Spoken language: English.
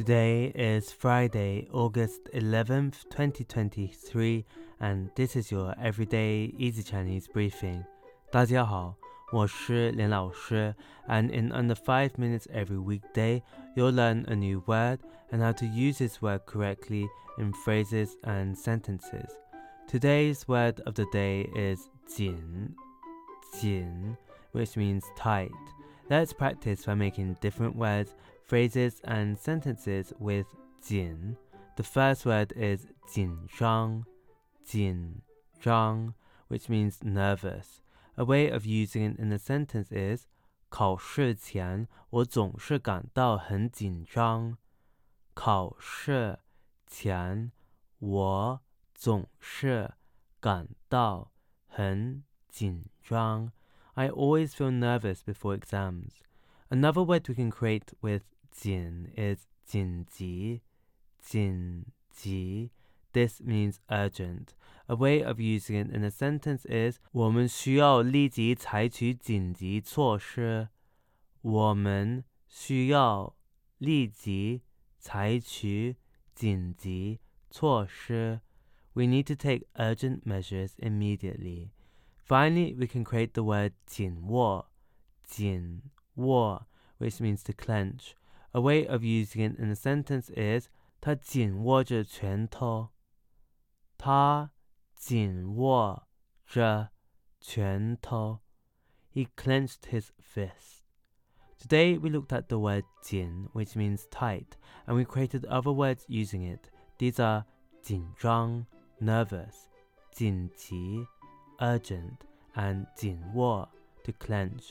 Today is Friday, August 11th, 2023, and this is your everyday easy Chinese briefing. 大家好，我是连老师, and in under 5 minutes every weekday, you'll learn a new word and how to use this word correctly in phrases and sentences. Today's word of the day is 紧,紧, which means tight. Let's practice by making different words phrases and sentences with 紧. The first word is 紧张,紧张, which means nervous. A way of using it in a sentence is 考试前我总是感到很紧张。考试前我总是感到很紧张。I always feel nervous before exams. Another word we can create with 紧 is 紧急,紧急. This means urgent. A way of using it in a sentence is 我们需要立即采取紧急措施。我们需要立即采取紧急措施。We need to take urgent measures immediately. Finally, we can create the word 紧握,紧握, which means to clench. A way of using it in a sentence is 他紧握着拳头。他紧握着拳头。He clenched his fist. Today we looked at the word 紧, which means tight, and we created other words using it. These are 紧张, nervous, 紧急, urgent, and 紧握, to clench.